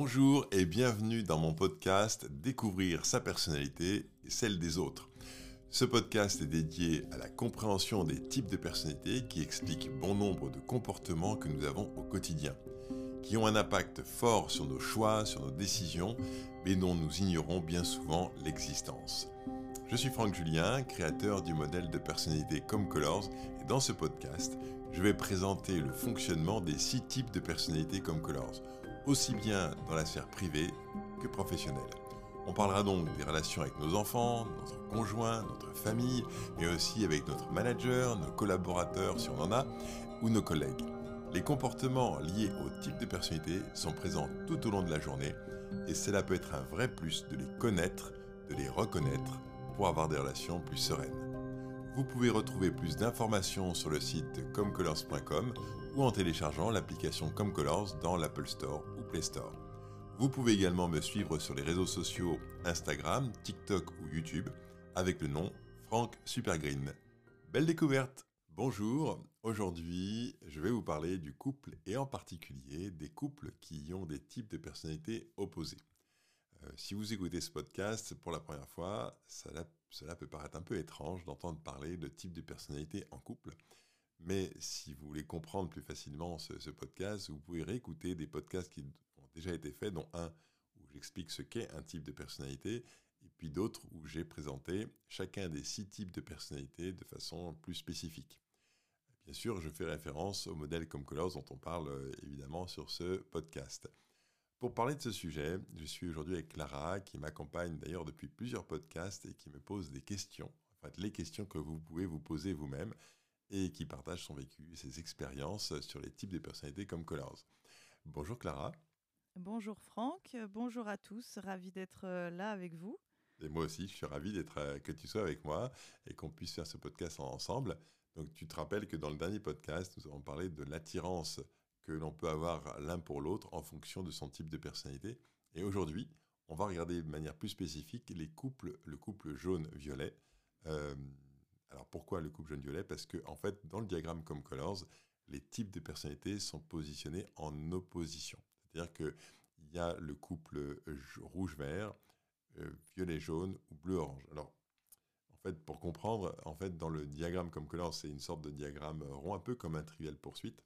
Bonjour et bienvenue dans mon podcast Découvrir sa personnalité et celle des autres. Ce podcast est dédié à la compréhension des types de personnalités qui expliquent bon nombre de comportements que nous avons au quotidien, qui ont un impact fort sur nos choix, sur nos décisions, mais dont nous ignorons bien souvent l'existence. Je suis Franck Julien, créateur du modèle de personnalité Comme Colors, et dans ce podcast, je vais présenter le fonctionnement des six types de personnalités Comme Colors, aussi bien dans la sphère privée que professionnelle. On parlera donc des relations avec nos enfants, notre conjoint, notre famille, mais aussi avec notre manager, nos collaborateurs si on en a, ou nos collègues. Les comportements liés au type de personnalité sont présents tout au long de la journée et cela peut être un vrai plus de les connaître, de les reconnaître pour avoir des relations plus sereines. Vous pouvez retrouver plus d'informations sur le site comcolors.com ou en téléchargeant l'application Comcolors dans l'Apple Store ou Play Store. Vous pouvez également me suivre sur les réseaux sociaux Instagram, TikTok ou YouTube avec le nom Franck Supergreen. Belle découverte Bonjour, aujourd'hui je vais vous parler du couple et en particulier des couples qui ont des types de personnalités opposés. Euh, si vous écoutez ce podcast pour la première fois, cela peut paraître un peu étrange d'entendre parler de types de personnalités en couple. Mais si vous voulez comprendre plus facilement ce, podcast, vous pouvez réécouter des podcasts qui ont déjà été faits, dont un où j'explique ce qu'est un type de personnalité, et puis d'autres où j'ai présenté chacun des six types de personnalités de façon plus spécifique. Bien sûr, je fais référence au modèle comme Colors dont on parle euh, évidemment sur ce podcast. Pour parler de ce sujet, je suis aujourd'hui avec Clara qui m'accompagne d'ailleurs depuis plusieurs podcasts et qui me pose des questions, en fait les questions que vous pouvez vous poser vous-même et qui partage son vécu, ses expériences sur les types de personnalités comme Colors. Bonjour Clara. Bonjour Franck, bonjour à tous, ravi d'être euh, là avec vous. Et moi aussi, je suis ravi d'être euh, que tu sois avec moi et qu'on puisse faire ce podcast ensemble. Donc tu te rappelles que dans le dernier podcast, nous avons parlé de l'attirance que l'on peut avoir l'un pour l'autre en fonction de son type de personnalité. Et aujourd'hui, on va regarder de manière plus spécifique les couples, le couple jaune-violet. Euh, alors pourquoi le couple jaune-violet Parce que en fait, dans le diagramme comme Colors, les types de personnalités sont positionnés en opposition. C'est-à-dire qu'il y a le couple rouge-vert, euh, violet-jaune ou bleu-orange. Alors, en fait, pour comprendre, en fait, dans le diagramme comme Colors, c'est une sorte de diagramme rond, un peu comme un trivial poursuite.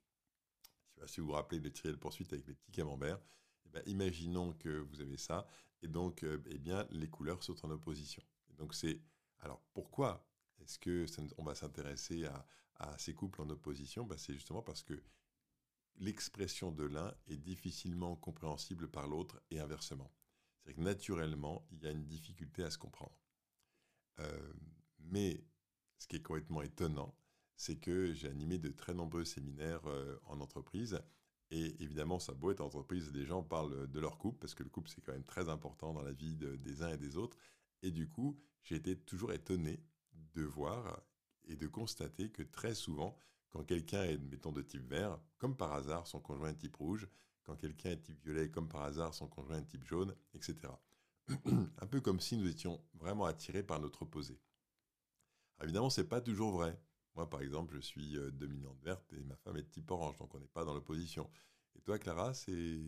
Si vous vous rappelez le trivial poursuite avec les petits camemberts, eh ben, imaginons que vous avez ça, et donc, euh, eh bien, les couleurs sont en opposition. donc, c'est alors pourquoi est-ce que on va s'intéresser à, ces couples en opposition? Ben, C'est justement parce que l'expression de l'un est difficilement compréhensible par l'autre et inversement. C'est-à-dire que naturellement, il y a une difficulté à se comprendre. Euh, mais ce qui est complètement étonnant, c'est que j'ai animé de très nombreux séminaires euh, en entreprise. Et évidemment, ça beau être en entreprise, les gens parlent de leur couple, parce que le couple, c'est quand même très important dans la vie des uns et des autres. Et du coup, j'ai été toujours étonné de voir et de constater que très souvent, quand quelqu'un est, mettons, de type vert, comme par hasard, son conjoint est type rouge, quand quelqu'un est type violet, comme par hasard, son conjoint est type jaune, etc. Un peu comme si nous étions vraiment attirés par notre opposé. évidemment, ce n'est pas toujours vrai. Moi, par exemple, je suis euh, dominante verte et ma femme est de type orange, donc on n'est pas dans l'opposition. Et toi, Clara, c'est...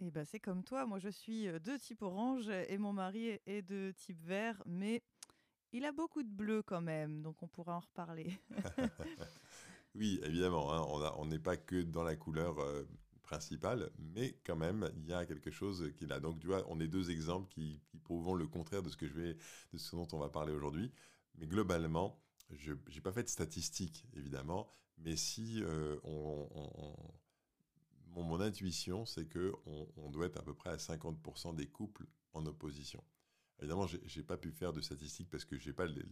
Eh ben, c'est comme toi. Moi, je suis euh, de type orange et mon mari est de type vert, mais il a beaucoup de bleu quand même, donc on pourra en reparler. oui, évidemment, hein, on n'est pas que dans la couleur euh, principale, mais quand même, il y a quelque chose qui a. Donc, tu vois, on est deux exemples qui, prouvent le contraire de ce que je de ce dont on va parler aujourd'hui. Mais globalement, je n'ai pas fait de statistiques, évidemment, mais si euh, on, mon, intuition, c'est qu'on on doit être à peu près à 50% des couples en opposition. Évidemment, je n'ai pas pu faire de statistiques parce que pas les,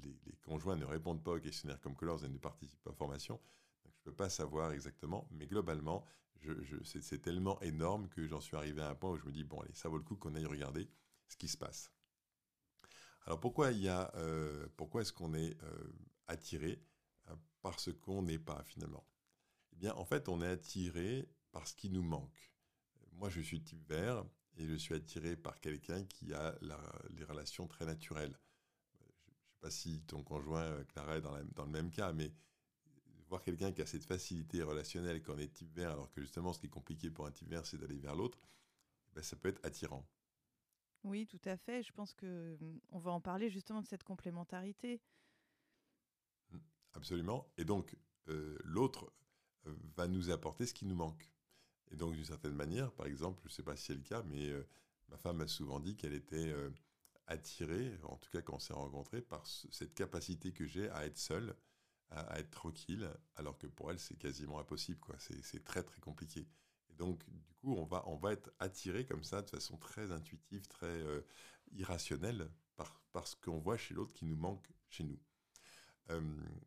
conjoints ne répondent pas aux questionnaires comme Colors et ne participent pas à la formation. Donc, je ne peux pas savoir exactement, mais globalement, c'est tellement énorme que j'en suis arrivé à un point où je me dis, bon, allez, ça vaut le coup qu'on aille regarder ce qui se passe. Alors pourquoi, il y a, euh, pourquoi est-ce qu'on est, euh, attiré euh, par ce qu'on n'est pas finalement? Eh bien, en fait, on est attiré par ce qui nous manque. Moi, je suis type vert, et je suis attiré par quelqu'un qui a les relations très naturelles. Je ne sais pas si ton conjoint, euh, Clara, est dans, le même cas, mais voir quelqu'un qui a cette facilité relationnelle quand on est type vert, alors que justement ce qui est compliqué pour un type vert, c'est d'aller vers l'autre, ben, ça peut être attirant. Oui, tout à fait. Je pense que mmh, on va en parler justement de cette complémentarité. Absolument. Et donc, euh, l'autre euh, va nous apporter ce qui nous manque. Et donc, d'une certaine manière, par exemple, je ne sais pas si c'est le cas, mais euh, ma femme m'a souvent dit qu'elle était attirée, en tout cas quand on s'est rencontrés, par cette capacité que j'ai à être seule, à, être tranquille, alors que pour elle, c'est quasiment impossible. Quoi. C'est, très, très compliqué. Et donc, du coup, on va, on va être attiré comme ça, de façon très intuitive, très irrationnelle, par, ce qu'on voit chez l'autre qui nous manque chez nous. Euh,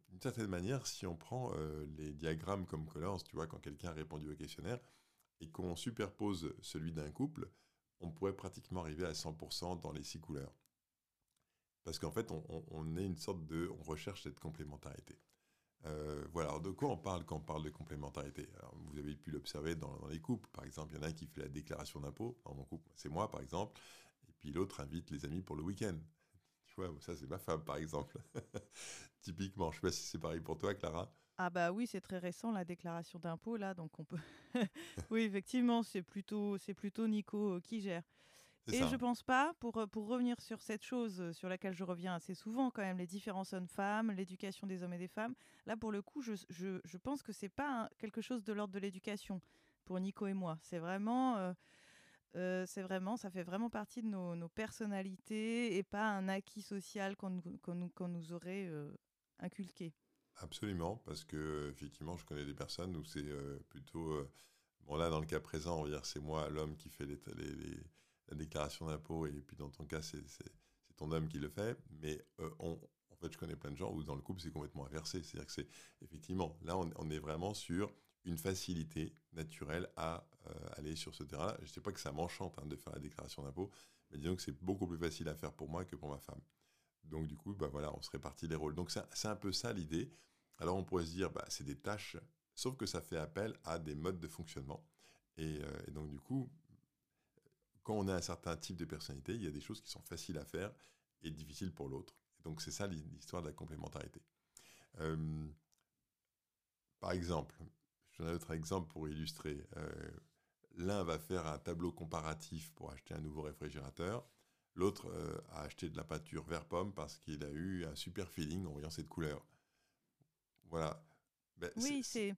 d'une certaine manière, si on prend euh, les diagrammes comme Colors, tu vois, quand quelqu'un a répondu au questionnaire, et qu'on superpose celui d'un couple, on pourrait pratiquement arriver à 100% dans les six couleurs. Parce qu'en fait, on, est une sorte de... On recherche cette complémentarité. Euh, voilà, Alors de quoi on parle quand on parle de complémentarité? Vous avez pu l'observer dans, dans, les couples. Par exemple, il y en a un qui fait la déclaration d'impôt. Dans mon couple, c'est moi, par exemple. Et puis l'autre invite les amis pour le week-end ça c'est ma femme par exemple. Typiquement, je sais pas si c'est pareil pour toi, Clara. Ah bah oui, c'est très récent la déclaration d'impôt là, donc on peut. oui, effectivement, c'est plutôt c'est plutôt Nico euh, qui gère. Et je pense pas, pour, pour revenir sur cette chose euh, sur laquelle je reviens assez souvent, quand même, les différences hommes-femmes, l'éducation des hommes et des femmes, là, pour le coup, je, je, je pense que c'est pas quelque chose de l'ordre de l'éducation pour Nico et moi. C'est vraiment, euh, c'est vraiment, ça fait vraiment partie de nos, personnalités et pas un acquis social qu'on nous, nous, aurait euh, inculqué. Absolument, parce que effectivement, je connais des personnes où c'est euh, plutôt bon là dans le cas présent, on va dire c'est moi l'homme qui fait les, la déclaration d'impôt et puis dans ton cas c'est ton homme qui le fait, mais en fait je connais plein de gens où dans le couple c'est complètement inversé, c'est-à-dire que c'est effectivement là on est vraiment sur une facilité naturelle à euh, aller sur ce terrain-là. Je ne sais pas que ça m'enchante hein, de faire la déclaration d'impôt, mais disons que c'est beaucoup plus facile à faire pour moi que pour ma femme. Donc du coup, bah voilà, on se répartit les rôles. Donc c'est un peu ça l'idée. Alors on pourrait se dire, bah, c'est des tâches, sauf que ça fait appel à des modes de fonctionnement. Et, euh, donc du coup, quand on a un certain type de personnalité, il y a des choses qui sont faciles à faire et difficiles pour l'autre. Donc c'est ça l'histoire de la complémentarité. Par exemple, J'en ai un autre exemple pour illustrer. Euh, l'un va faire un tableau comparatif pour acheter un nouveau réfrigérateur. L'autre euh, a acheté de la peinture vert pomme parce qu'il a eu un super feeling en voyant cette couleur. Voilà. Ben, oui, c'est.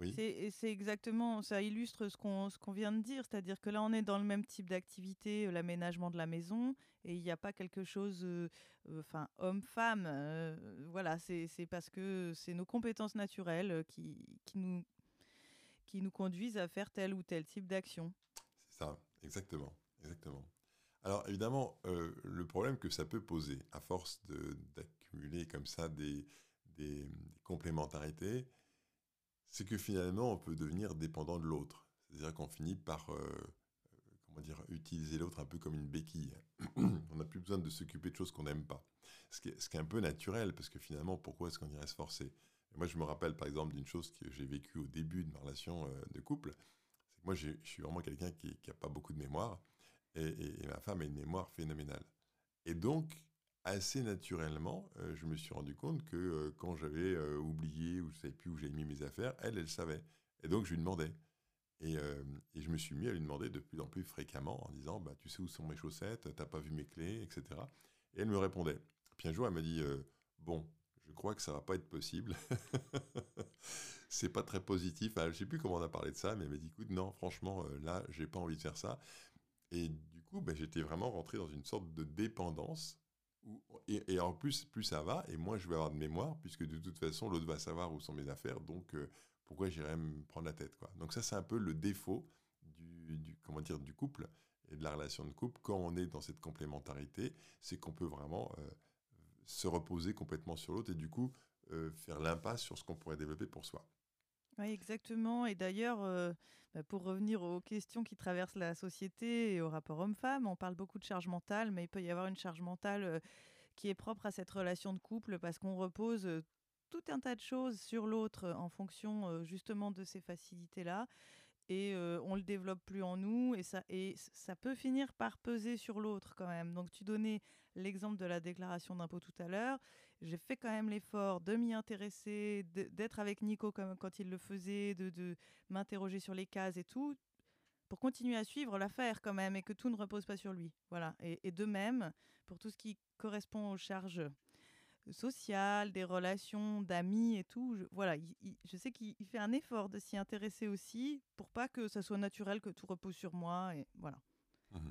Oui. C'est exactement, ça illustre ce qu'on vient de dire, c'est-à-dire que là on est dans le même type d'activité, euh, l'aménagement de la maison, et il n'y a pas quelque chose, enfin homme-femme, voilà, c'est parce que c'est nos compétences naturelles qui, qui, nous, qui nous conduisent à faire tel ou tel type d'action. C'est ça, exactement, exactement. Alors évidemment, euh, le problème que ça peut poser, à force d'accumuler comme ça des, des, complémentarités, c'est que finalement on peut devenir dépendant de l'autre. C'est-à-dire qu'on finit par euh, comment dire, utiliser l'autre un peu comme une béquille. on n'a plus besoin de s'occuper de choses qu'on n'aime pas. Ce qui, est, un peu naturel, parce que finalement, pourquoi est-ce qu'on irait se forcer? Moi, je me rappelle par exemple d'une chose que j'ai vécue au début de ma relation euh, de couple. C'est moi, je suis vraiment quelqu'un qui n'a pas beaucoup de mémoire. Et, ma femme a une mémoire phénoménale. Et donc, assez naturellement, euh, je me suis rendu compte que euh, quand j'avais oublié ou je ne savais plus où j'avais mis mes affaires, elle, elle savait. Et donc, je lui demandais. Et, je me suis mis à lui demander de plus en plus fréquemment en disant bah, Tu sais où sont mes chaussettes Tu n'as pas vu mes clés etc. Et elle me répondait. Puis un jour, elle m'a dit Bon, je crois que ça va pas être possible. c'est pas très positif. Je je sais plus comment on a parlé de ça, mais elle m'a dit, écoute, non, franchement, euh, là, j'ai pas envie de faire ça. Ben, j'étais vraiment rentré dans une sorte de dépendance. et, en plus, plus ça va, et moins je vais avoir de mémoire, puisque de toute façon, l'autre va savoir où sont mes affaires, donc euh, pourquoi j'irais me prendre la tête quoi. Donc ça, c'est un peu le défaut du, comment dire, du couple et de la relation de couple quand on est dans cette complémentarité, c'est qu'on peut vraiment euh, se reposer complètement sur l'autre et du coup euh, faire l'impasse sur ce qu'on pourrait développer pour soi. Oui, exactement. Et d'ailleurs, euh, bah, pour revenir aux questions qui traversent la société et au rapport homme-femme, on parle beaucoup de charge mentale, mais il peut y avoir une charge mentale euh, qui est propre à cette relation de couple parce qu'on repose tout un tas de choses sur l'autre en fonction justement de ces facilités-là et on le développe plus en nous et ça peut finir par peser sur l'autre quand même. Donc tu donnais l'exemple de la déclaration d'impôt tout à l'heure. J'ai fait quand même l'effort de m'y intéresser, d'être avec Nico comme quand il le faisait, de, m'interroger sur les cases et tout. pour continuer à suivre l'affaire quand même et que tout ne repose pas sur lui. Voilà. Et, de même, pour tout ce qui correspond aux charges sociales, des relations d'amis et tout, je, voilà, je sais qu'il fait un effort de s'y intéresser aussi pour pas que ça soit naturel que tout repose sur moi et voilà. Mmh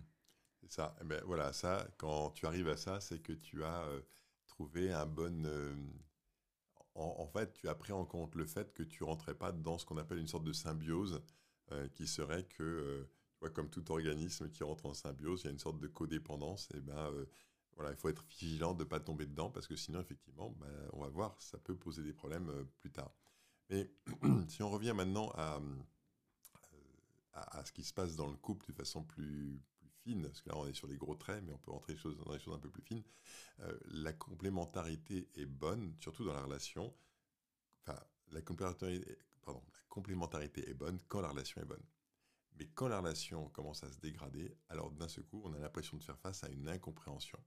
ça, eh ben voilà, ça, quand tu arrives à ça, c'est que tu as euh, trouvé un bon. Euh, en, fait, tu as pris en compte le fait que tu rentrais pas dans ce qu'on appelle une sorte de symbiose euh, qui serait que, euh, comme tout organisme qui rentre en symbiose, il y a une sorte de codépendance. Et ben, voilà, il faut être vigilant de ne pas tomber dedans parce que sinon, effectivement, ben, on va voir, ça peut poser des problèmes plus tard. Mais si on revient maintenant à, à, ce qui se passe dans le couple de façon plus, plus fine, parce que là on est sur les gros traits, mais on peut rentrer dans des choses un peu plus fines, la complémentarité est bonne, surtout dans la relation. Enfin, la complémentarité, pardon, la complémentarité est bonne quand la relation est bonne. Mais quand la relation commence à se dégrader, alors d'un seul coup, on a l'impression de faire face à une incompréhension.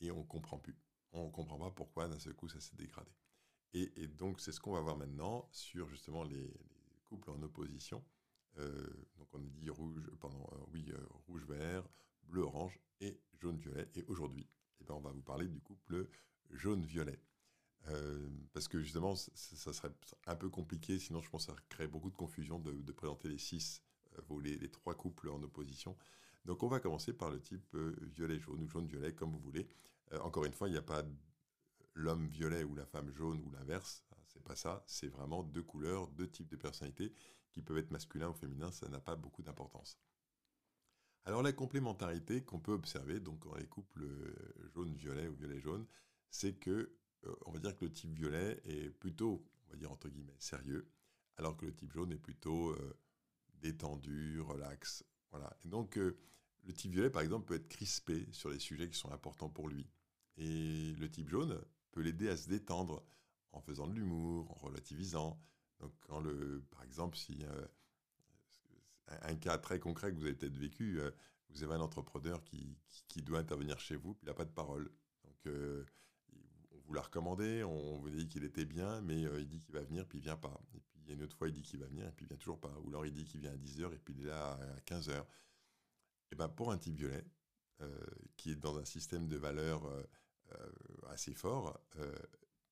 Et on ne comprend plus. On ne comprend pas pourquoi d'un seul coup ça s'est dégradé. Et, donc c'est ce qu'on va voir maintenant sur justement les, couples en opposition. Euh, donc on a dit rouge, pardon, euh, oui, euh, rouge-vert, bleu-orange et jaune-violet. Et aujourd'hui, eh ben, on va vous parler du couple jaune-violet. Euh, parce que justement, ça, serait un peu compliqué, sinon je pense que ça crée beaucoup de confusion de, présenter les six, euh, les, trois couples en opposition. Donc on va commencer par le type euh, violet-jaune ou jaune-violet, comme vous voulez. encore une fois, il n'y a pas l'homme violet ou la femme jaune ou l'inverse. C'est pas ça. C'est vraiment deux couleurs, deux types de personnalités qui peuvent être masculins ou féminins. Ça n'a pas beaucoup d'importance. Alors la complémentarité qu'on peut observer donc dans les couples jaune-violet ou violet-jaune, c'est que euh, on va dire que le type violet est plutôt, on va dire entre guillemets, sérieux, alors que le type jaune est plutôt euh, détendu, relax. Voilà. Et donc, euh, le type violet, par exemple, peut être crispé sur les sujets qui sont importants pour lui. Et le type jaune peut l'aider à se détendre en faisant de l'humour, en relativisant. Donc, par exemple, si un cas très concret que vous avez peut-être vécu, vous avez un entrepreneur qui, doit intervenir chez vous, il n'a pas de parole. Donc, vous l'a recommandé, on vous dit qu'il était bien, mais euh, il dit qu'il va venir, puis il vient pas. Et puis une autre fois, il dit qu'il va venir, puis il vient toujours pas. Ou alors il dit qu'il vient à 10h, et puis il est là à 15h. Et ben pour un type violet, euh, qui est dans un système de valeurs euh, assez fort,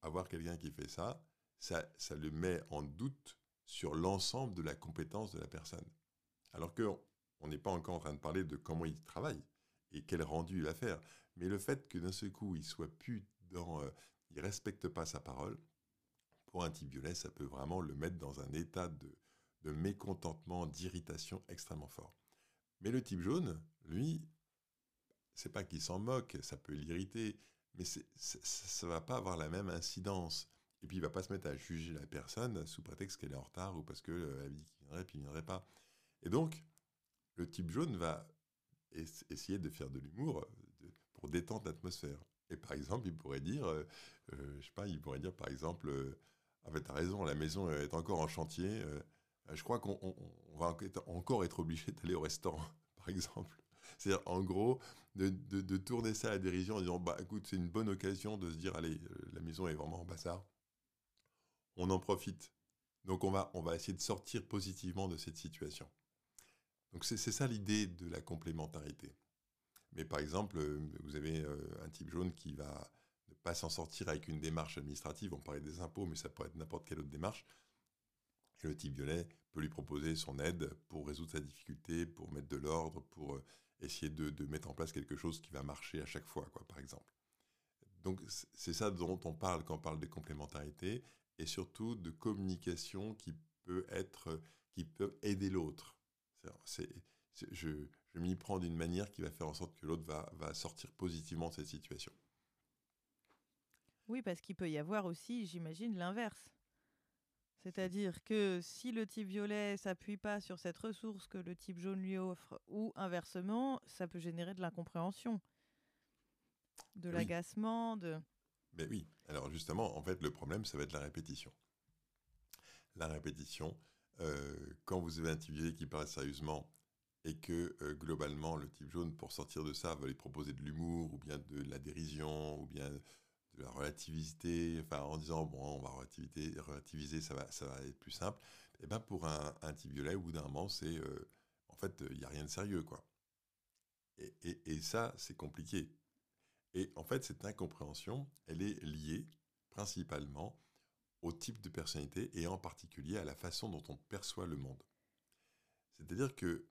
avoir quelqu'un qui fait ça, ça, le met en doute sur l'ensemble de la compétence de la personne. Alors qu'on n'est pas encore en train de parler de comment il travaille et quel rendu il va faire. Mais le fait que d'un seul coup, il soit plus euh, il respecte pas sa parole, pour un type violet, ça peut vraiment le mettre dans un état de, mécontentement, d'irritation extrêmement fort. Mais le type jaune, lui, c'est pas qu'il s'en moque, ça peut l'irriter, mais ça ne va pas avoir la même incidence. Et puis il va pas se mettre à juger la personne sous prétexte qu'elle est en retard ou parce qu'elle euh, a dit viendrait il viendrait pas. Et donc, le type jaune va essayer de faire de l'humour pour détendre l'atmosphère. Et par exemple, il pourrait dire, euh, euh, je sais pas, il pourrait dire par exemple, euh, ah ben, t'as raison, la maison est encore en chantier. je crois qu'on va encore être obligé d'aller au restaurant, par exemple. C'est-à-dire, en gros, de, tourner ça à la dérision en disant, bah écoute, c'est une bonne occasion de se dire, allez, la maison est vraiment en bazar. On en profite. Donc on va, essayer de sortir positivement de cette situation. Donc c'est ça l'idée de la complémentarité. Mais par exemple, euh, vous avez euh, un type jaune qui va ne pas s'en sortir avec une démarche administrative. On parlait des impôts, mais ça pourrait être n'importe quelle autre démarche. Et le type violet peut lui proposer son aide pour résoudre sa difficulté, pour mettre de l'ordre, pour euh, essayer de, mettre en place quelque chose qui va marcher à chaque fois, quoi, par exemple. Donc c'est ça dont on parle quand on parle de complémentarité et surtout de communication qui peut être, qui peut aider l'autre. je, je m'y prends d'une manière qui va faire en sorte que l'autre va, va sortir positivement de cette situation. Oui, parce qu'il peut y avoir aussi, j'imagine, l'inverse. C'est-à-dire que si le type violet s'appuie pas sur cette ressource que le type jaune lui offre, ou inversement, ça peut générer de l'incompréhension, de l'agacement, de... Mais oui, alors justement, en fait, le problème, ça va être la répétition. La répétition, euh, quand vous avez un type violet qui parle sérieusement et que euh, globalement, le type jaune, pour sortir de ça, va lui proposer de l'humour, ou bien de la dérision, ou bien de la relativité, enfin en disant, bon, on va relativiser, ça, va, être plus simple. Et bien pour un, un type violet, au bout d'un moment, c'est... Euh, en fait, il n'y a rien de sérieux, quoi. Et, ça, c'est compliqué. Et en fait, cette incompréhension, elle est liée principalement au type de personnalité et en particulier à la façon dont on perçoit le monde. C'est-à-dire que,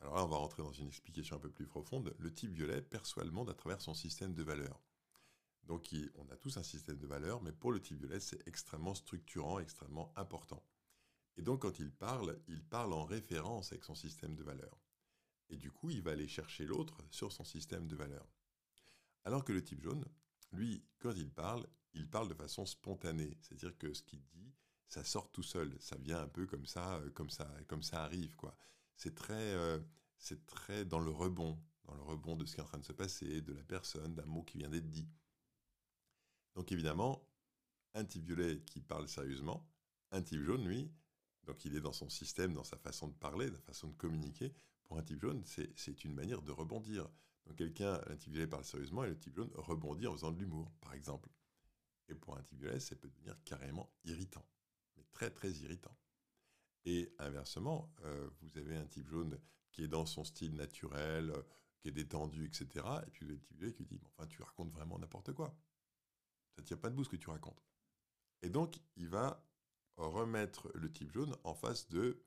alors là, on va rentrer dans une explication un peu plus profonde, le type violet perçoit le monde à travers son système de valeurs. Donc, on a tous un système de valeurs, mais pour le type violet, c'est extrêmement structurant, extrêmement important. Et donc, quand il parle, il parle en référence avec son système de valeurs. Et du coup, il va aller chercher l'autre sur son système de valeurs. Alors que le type jaune, lui, quand il parle, il parle de façon spontanée. C'est-à-dire que ce qu'il dit, ça sort tout seul. Ça vient un peu comme ça, euh, comme ça, comme ça arrive, quoi. C'est très, euh, c'est très dans le rebond, dans le rebond de ce qui est en train de se passer, de la personne, d'un mot qui vient d'être dit. Donc évidemment, un type violet qui parle sérieusement, un type jaune, lui, donc il est dans son système, dans sa façon de parler, sa façon de communiquer. Pour un type jaune, c'est une manière de rebondir. Donc quelqu'un, un type violet parle sérieusement et le type jaune rebondit en faisant de l'humour, par exemple. Et pour un type violet, ça peut devenir carrément irritant, mais très très irritant. Et inversement, euh, vous avez un type jaune qui est dans son style naturel, euh, qui est détendu, etc. Et puis vous avez le type violet qui dit, enfin tu racontes vraiment n'importe quoi. Ça ne tient pas debout ce que tu racontes. Et donc, il va remettre le type jaune en face de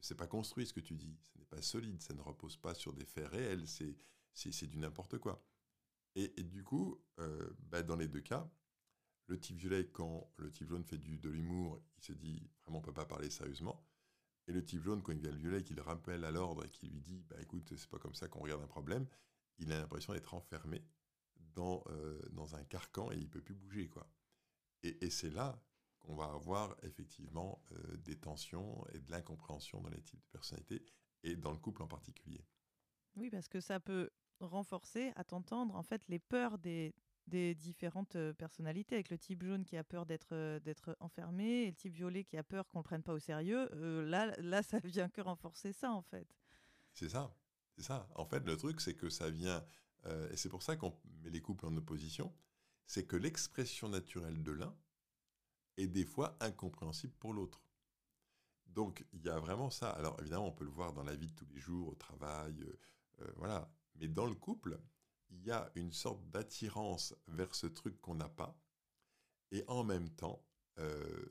c'est pas construit ce que tu dis, ce n'est pas solide, ça ne repose pas sur des faits réels, c'est, c'est, du n'importe quoi. Et, du coup, euh, bah, dans les deux cas, le type violet, quand le type jaune fait du, de l'humour, il se dit vraiment on peut pas parler sérieusement. Et le type jaune, quand il vient le violet, qu'il rappelle à l'ordre et qui lui dit bah écoute, c'est pas comme ça qu'on regarde un problème, il a l'impression d'être enfermé dans, euh, dans un carcan et il peut plus bouger quoi. Et, et c'est là qu'on va avoir effectivement euh, des tensions et de l'incompréhension dans les types de personnalités et dans le couple en particulier. Oui, parce que ça peut renforcer, à t'entendre, en fait, les peurs des, des différentes euh, personnalités, avec le type jaune qui a peur d'être d'être enfermé et le type violet qui a peur qu'on le prenne pas au sérieux. là, là, ça vient que renforcer ça, en fait. C'est ça, c'est ça. En fait, le truc, c'est que ça vient, et c'est pour ça qu'on met les couples en opposition, c'est que l'expression naturelle de l'un et des fois incompréhensible pour l'autre. Donc il y a vraiment ça. Alors évidemment, on peut le voir dans la vie de tous les jours, au travail, euh, euh, voilà. Mais dans le couple, il y a une sorte d'attirance vers ce truc qu'on n'a pas. Et en même temps, euh,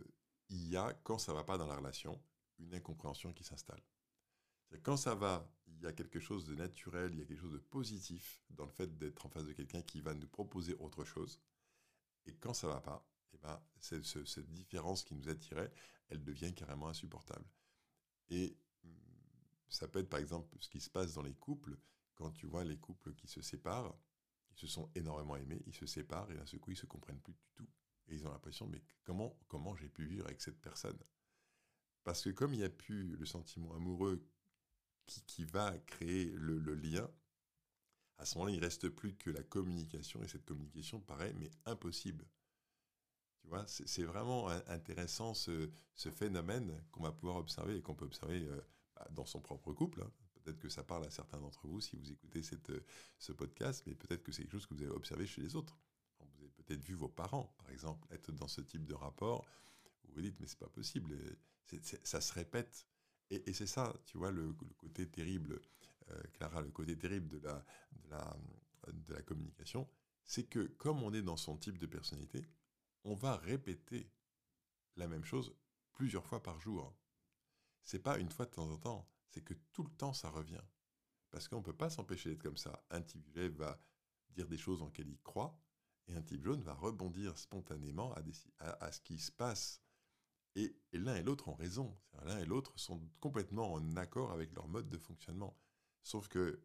il y a, quand ça va pas dans la relation, une incompréhension qui s'installe. Quand ça va, il y a quelque chose de naturel, il y a quelque chose de positif dans le fait d'être en face de quelqu'un qui va nous proposer autre chose. Et quand ça va pas, eh ben, cette, différence qui nous attirait, elle devient carrément insupportable. Et hum, ça peut être par exemple ce qui se passe dans les couples, quand tu vois les couples qui se séparent, ils se sont énormément aimés, ils se séparent et d'un seul coup ils se comprennent plus du tout. Et ils ont l'impression, mais comment, comment j'ai pu vivre avec cette personne? Parce que comme il n'y a plus le sentiment amoureux qui, qui va créer le, le lien, à ce moment-là, il ne reste plus que la communication, et cette communication paraît mais impossible. Tu vois, c'est vraiment intéressant ce, phénomène qu'on va pouvoir observer et qu'on peut observer euh, bah, dans son propre couple. Hein. Peut-être que ça parle à certains d'entre vous si vous écoutez cette, ce podcast, mais peut-être que c'est quelque chose que vous avez observé chez les autres. Vous avez peut-être vu vos parents, par exemple, être dans ce type de rapport où vous dites mais c'est pas possible, ça se répète. Et, c'est ça, tu vois, le, côté terrible, euh, Clara, le côté terrible de la, communication, c'est que comme on est dans son type de personnalité, on va répéter la même chose plusieurs fois par jour. C'est pas une fois de temps en temps, c'est que tout le temps ça revient. Parce qu'on ne peut pas s'empêcher d'être comme ça. Un type violet va dire des choses en lesquelles il croit, et un type jaune va rebondir spontanément à, ce qui se passe. Et, l'un et l'autre ont raison. L'un et l'autre sont complètement en accord avec leur mode de fonctionnement. Sauf que,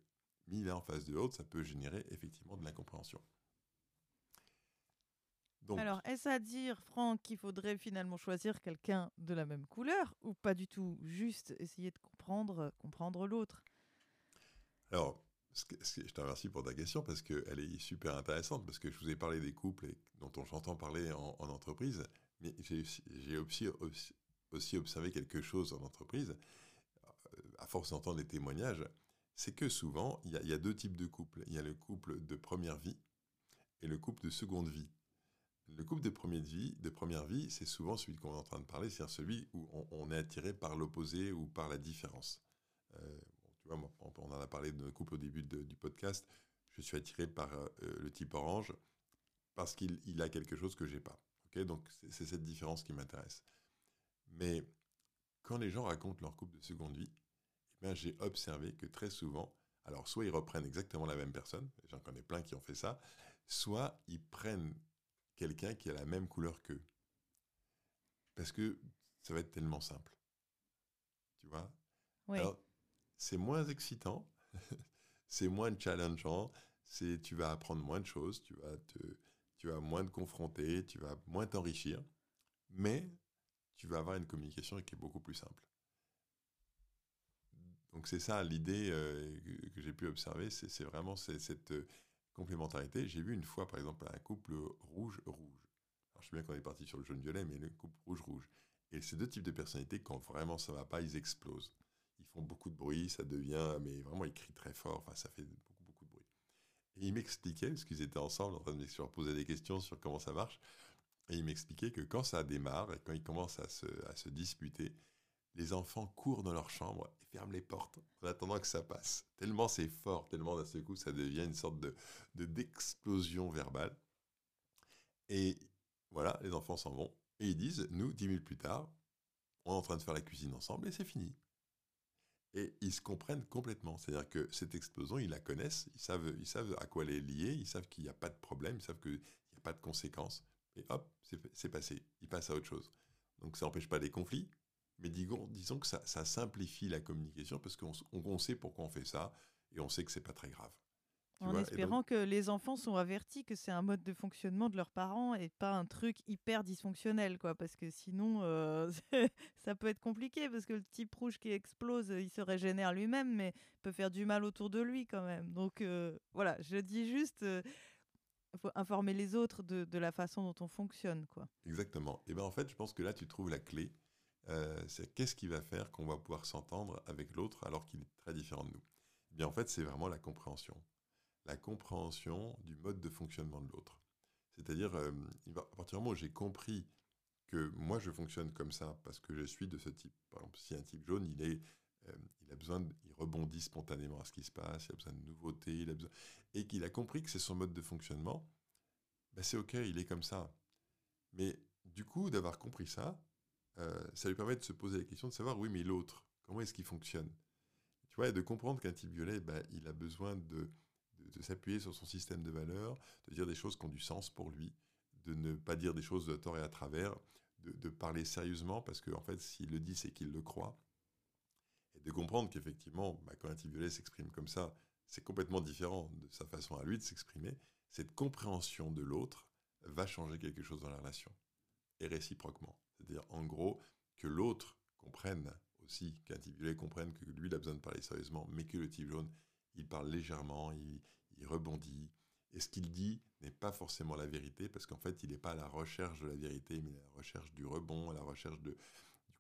mis l'un en face de l'autre, ça peut générer effectivement de l'incompréhension. Alors, est-ce à dire, Franck, qu'il faudrait finalement choisir quelqu'un de la même couleur ou pas du tout Juste essayer de comprendre, comprendre l'autre? Alors, je te remercie pour ta question parce qu'elle est super intéressante, parce que je vous ai parlé des couples dont j'entends parler en, entreprise, mais j'ai aussi, observé quelque chose en entreprise, euh, à force d'entendre des témoignages, c'est que souvent, il y, a deux types de couples. Il y a le couple de première vie et le couple de seconde vie. Le couple de première vie, de première vie, c'est souvent celui qu'on est en train de parler, c'est-à-dire celui où on, est attiré par l'opposé ou par la différence. Euh, Tu vois, on en a parlé de couple au début du podcast. Je suis attiré par euh, le type orange parce qu'il a quelque chose que j'ai pas. Donc c'est cette différence qui m'intéresse. Mais quand les gens racontent leur couple de seconde vie, eh j'ai observé que très souvent, alors soit ils reprennent exactement la même personne, j'en connais plein qui ont fait ça, soit ils prennent quelqu'un qui a la même couleur qu'eux. Parce que ça va être tellement simple. Tu vois? Alors, c'est moins excitant, c'est moins challengeant, c'est tu vas apprendre moins de choses, tu vas te tu vas moins te confronter, tu vas moins t'enrichir, mais tu vas avoir une communication qui est beaucoup plus simple. Donc c'est ça l'idée euh, que, j'ai pu observer, c'est vraiment cette euh, complémentarité. J'ai vu une fois, par exemple, un couple rouge-rouge. Alors je sais bien qu'on est parti sur le jaune-violet, mais le couple rouge-rouge. Et ces deux types de personnalités, quand vraiment ça va pas, ils explosent. Ils font beaucoup de bruit, ça devient, mais vraiment ils crient très fort, enfin ça fait beaucoup. Et ils m'expliquaient, parce qu'ils étaient ensemble en train de se poser des questions sur comment ça marche, et ils m'expliquaient que quand ça démarre, et quand ils commencent à se, à se disputer, les enfants courent dans leur chambre et ferment les portes en attendant que ça passe. Tellement c'est fort, tellement d'un seul coup ça devient une sorte de d'explosion verbale. Et voilà, les enfants s'en vont et ils disent, nous, dix minutes plus tard, on est en train de faire la cuisine ensemble et c'est fini. Et ils se comprennent complètement. C'est-à-dire que cette explosion, ils la connaissent, ils savent, ils savent à quoi elle est liée, ils savent qu'il n'y a pas de problème, ils savent qu'il n'y a pas de conséquences. Et hop, c'est passé. Ils passent à autre chose. Donc ça n'empêche pas des conflits, mais disons, que ça, simplifie la communication parce qu'on sait pourquoi on fait ça et on sait que c'est pas très grave. En espérant que les enfants sont avertis que c'est un mode de fonctionnement de leurs parents et pas un truc hyper dysfonctionnel, quoi. Parce que sinon, euh, ça peut être compliqué parce que le type rouge qui explose, il se régénère lui-même, mais peut faire du mal autour de lui quand même. Donc euh, voilà, je dis juste, il euh, faut informer les autres de, de, la façon dont on fonctionne, quoi. Exactement. Et ben en fait, je pense que là, tu trouves la clé. c'est qu'est-ce qui va faire qu'on va pouvoir s'entendre avec l'autre alors qu'il est très différent de nous. Eh bien en fait, c'est vraiment la compréhension la compréhension du mode de fonctionnement de l'autre. C'est-à-dire, euh, à partir du moment où j'ai compris que moi je fonctionne comme ça parce que je suis de ce type. Par exemple, si un type jaune, il est, euh, il a besoin, il rebondit spontanément à ce qui se passe, il a besoin de nouveautés, et qu'il a compris que c'est son mode de fonctionnement, ben c'est ok, il est comme ça. Mais du coup, d'avoir compris ça, euh, ça lui permet de se poser la question de savoir, oui, mais l'autre, comment est-ce qu'il fonctionne? Tu vois, et de comprendre qu'un type violet, ben, il a besoin de de, s'appuyer sur son système de valeurs, de dire des choses qui ont du sens pour lui, de ne pas dire des choses de tort et à travers, de, parler sérieusement, parce qu'en en fait, s'il le dit, c'est qu'il le croit. Et de comprendre qu'effectivement, bah, quand un type violet s'exprime comme ça, c'est complètement différent de sa façon à lui de s'exprimer. Cette compréhension de l'autre va changer quelque chose dans la relation. Et réciproquement. C'est-à-dire, en gros, que l'autre comprenne aussi, qu'un type violet comprenne que lui, il a besoin de parler sérieusement, mais que le type jaune, il parle légèrement, il, rebondit. Et ce qu'il dit n'est pas forcément la vérité, parce qu'en fait, il n'est pas à la recherche de la vérité, mais à la recherche du rebond, à la recherche du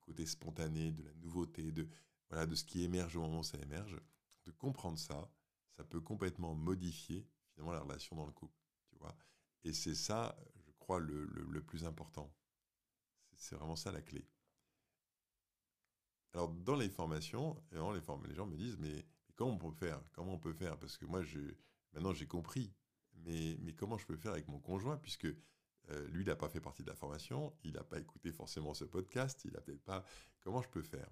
côté spontané, de la nouveauté, de, voilà, de ce qui émerge au moment où ça émerge. De comprendre ça, ça peut complètement modifier finalement la relation dans le couple. Tu vois Et c'est ça, je crois, le, le, plus important. C'est vraiment ça la clé. Alors, dans les formations, les, gens me disent, mais, comment on peut faire Comment on peut faire? Parce que moi, je, Maintenant, j'ai compris. Mais, mais comment je peux faire avec mon conjoint Puisque euh, lui, il n'a pas fait partie de la formation, il n'a pas écouté forcément ce podcast, il n'a peut-être pas. Comment je peux faire?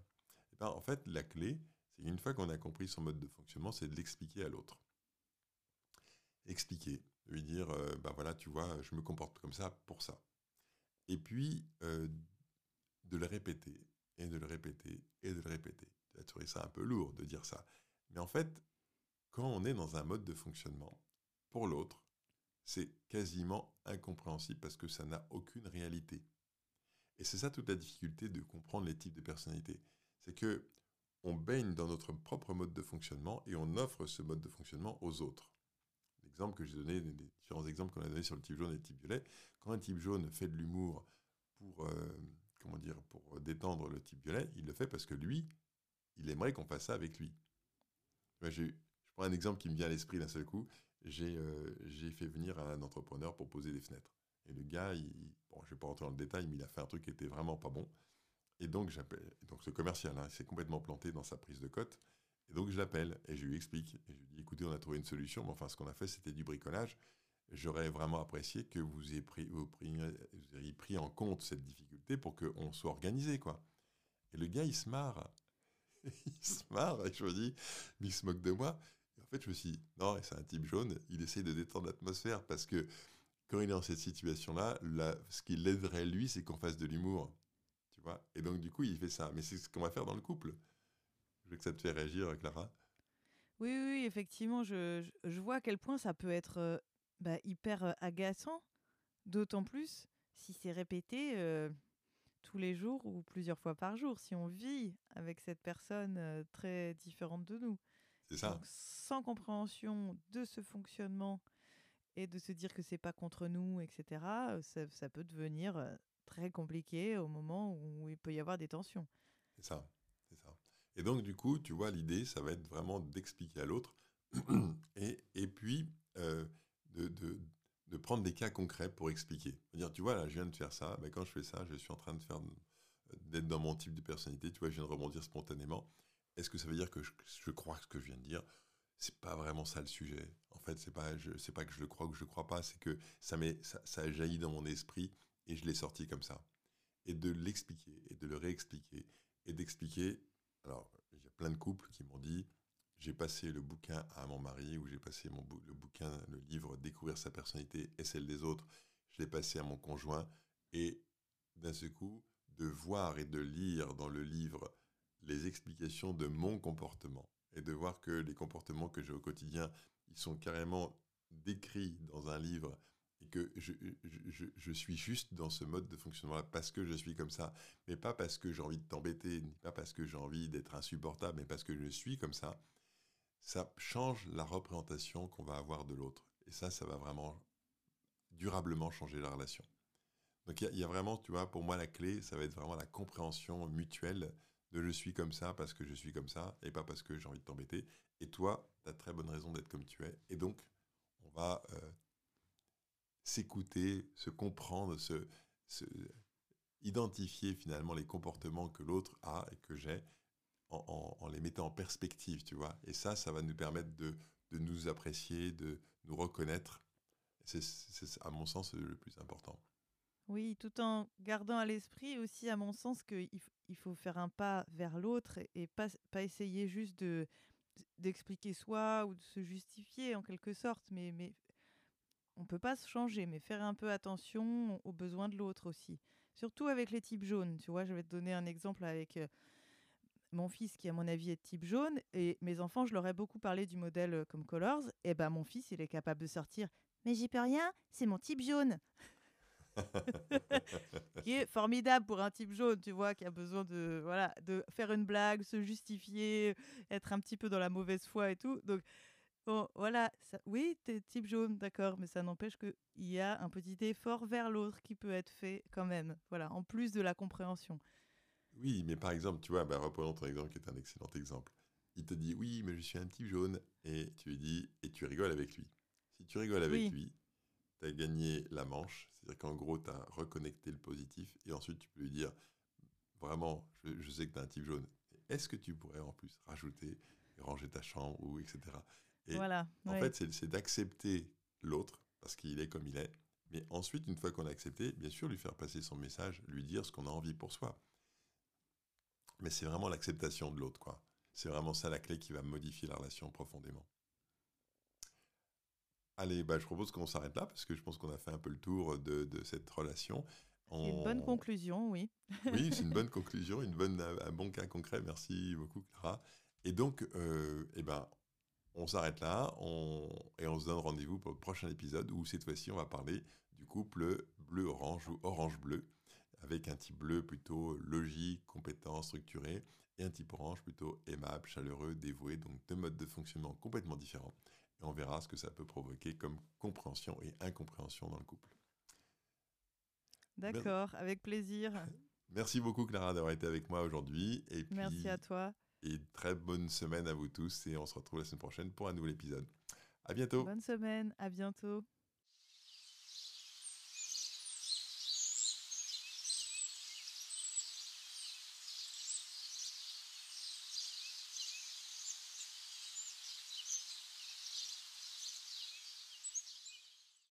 Eh ben, En fait, la clé, c'est une fois qu'on a compris son mode de fonctionnement, c'est de l'expliquer à l'autre. Expliquer, lui dire ben voilà, tu vois, je me comporte comme ça pour ça. Et puis, euh, de le répéter, et de le répéter, et de le répéter. Tu as trouvé ça un peu lourd de dire ça. Mais en fait, quand on est dans un mode de fonctionnement, pour l'autre, c'est quasiment incompréhensible parce que ça n'a aucune réalité. Et c'est ça toute la difficulté de comprendre les types de personnalités. C'est que on baigne dans notre propre mode de fonctionnement et on offre ce mode de fonctionnement aux autres. L'exemple que j'ai donné, les différents exemples qu'on a donnés sur le type jaune et le type violet, quand un type jaune fait de l'humour pour, euh, comment dire, pour détendre le type violet, il le fait parce que lui, il aimerait qu'on fasse ça avec lui. J'ai prends un exemple qui me vient à l'esprit d'un seul coup. Euh, j'ai fait venir un entrepreneur pour poser des fenêtres. Et le gars, il, bon, je ne vais pas rentrer dans le détail, mais il a fait un truc qui était vraiment pas bon. Et donc, donc ce commercial, hein, s'est complètement planté dans sa prise de cote. Et donc je l'appelle et je lui explique. Et je lui dis, écoutez, on a trouvé une solution, mais enfin ce qu'on a fait, c'était du bricolage. J'aurais vraiment apprécié que vous ayez pris, vous, ayez pris en compte cette difficulté pour qu'on soit organisé, quoi. Et le gars, il se marre. il se marre, et je me dis, mais il se moque de moi. Et en fait, je me suis dit, non, c'est un type jaune, il essaye de détendre l'atmosphère parce que quand il est dans cette situation-là, ce qui l'aiderait lui, c'est qu'on fasse de l'humour. Tu vois Et donc, du coup, il fait ça. Mais c'est ce qu'on va faire dans le couple. Je veux que ça te fait réagir, Clara. Oui, oui, effectivement, je, je, vois à quel point ça peut être euh, bah, hyper euh, agaçant, d'autant plus si c'est répété euh, tous les jours ou plusieurs fois par jour, si on vit avec cette personne très différente de nous. C'est ça. sans compréhension de ce fonctionnement et de se dire que c'est pas contre nous, etc., ça, ça, peut devenir très compliqué au moment où il peut y avoir des tensions. C'est ça, c'est ça. Et donc, du coup, tu vois, l'idée, ça va être vraiment d'expliquer à l'autre et, et puis euh, de, de, de, prendre des cas concrets pour expliquer. Dire, tu vois, là, je viens de faire ça, mais quand je fais ça, je suis en train de faire d'être dans mon type de personnalité, tu vois, je viens de rebondir spontanément. Est-ce que ça veut dire que je, crois ce que je viens de dire? C'est pas vraiment ça le sujet. En fait, c'est pas, pas que je le crois ou que je le crois pas, c'est que ça, ça, ça a jailli dans mon esprit et je l'ai sorti comme ça. Et de l'expliquer et de le réexpliquer et d'expliquer. Alors, il y a plein de couples qui m'ont dit j'ai passé le bouquin à mon mari ou j'ai passé mon le bouquin, le livre Découvrir sa personnalité et celle des autres. Je l'ai passé à mon conjoint et d'un seul coup, de voir et de lire dans le livre les explications de mon comportement et de voir que les comportements que j'ai au quotidien, ils sont carrément décrits dans un livre et que je, je, suis juste dans ce mode de fonctionnement-là parce que je suis comme ça, mais pas parce que j'ai envie de t'embêter, ni pas parce que j'ai envie d'être insupportable, mais parce que je suis comme ça, ça change la représentation qu'on va avoir de l'autre. Et ça, ça va vraiment durablement changer la relation. Donc il y, a vraiment, tu vois, pour moi, la clé, ça va être vraiment la compréhension mutuelle de je suis comme ça parce que je suis comme ça et pas parce que j'ai envie de t'embêter. Et toi, tu as très bonne raison d'être comme tu es. Et donc, on va euh, s'écouter, se comprendre, se, identifier finalement les comportements que l'autre a et que j'ai en, les mettant en perspective, tu vois. Et ça, ça va nous permettre de, de nous apprécier, de nous reconnaître. C'est, à mon sens, le plus important. Oui, tout en gardant à l'esprit aussi, à mon sens, qu'il il faut faire un pas vers l'autre et, pas, pas essayer juste de d'expliquer soi ou de se justifier en quelque sorte, mais, mais on peut pas se changer, mais faire un peu attention aux besoins de l'autre aussi. Surtout avec les types jaunes, tu vois, je vais te donner un exemple avec euh, mon fils qui à mon avis est type jaune et mes enfants, je leur ai beaucoup parlé du modèle euh, comme Colors, et ben mon fils, il est capable de sortir mais j'y peux rien, c'est mon type jaune. qui est formidable pour un type jaune, tu vois, qui a besoin de, voilà, de faire une blague, se justifier, être un petit peu dans la mauvaise foi et tout. Donc, bon, voilà, ça, oui, t'es type jaune, d'accord, mais ça n'empêche qu'il y a un petit effort vers l'autre qui peut être fait quand même, voilà, en plus de la compréhension. Oui, mais par exemple, tu vois, bah, reprenons ton exemple qui est un excellent exemple. Il te dit, oui, mais je suis un type jaune, et tu lui dis, et tu rigoles avec lui. Si tu rigoles avec lui, tu as gagné la manche, c'est-à-dire qu'en gros, tu as reconnecté le positif et ensuite tu peux lui dire vraiment, je, sais que tu as un type jaune. Est-ce que tu pourrais en plus rajouter ranger ta chambre ou etc. Et voilà, en fait, c'est d'accepter l'autre parce qu'il est comme il est. Mais ensuite, une fois qu'on a accepté, bien sûr, lui faire passer son message, lui dire ce qu'on a envie pour soi. Mais c'est vraiment l'acceptation de l'autre, quoi. C'est vraiment ça la clé qui va modifier la relation profondément. Allez, bah, je propose qu'on s'arrête là parce que je pense qu'on a fait un peu le tour de, cette relation. C'est une bonne conclusion, oui. oui, c'est une bonne conclusion, une bonne, un bon cas concret. Merci beaucoup, Clara. Et donc, euh, eh ben, on s'arrête là on, et on se donne rendez-vous pour le prochain épisode où cette fois-ci, on va parler du couple bleu-orange ou orange-bleu avec un type bleu plutôt logique, compétent, structuré et un type orange plutôt aimable, chaleureux, dévoué. Donc deux modes de fonctionnement complètement différents on verra ce que ça peut provoquer comme compréhension et incompréhension dans le couple. D'accord, avec plaisir. Merci beaucoup Clara d'avoir été avec moi aujourd'hui. Et Merci à toi. Et très bonne semaine à vous tous et on se retrouve la semaine prochaine pour un nouvel épisode. À bientôt. Bonne semaine, à bientôt.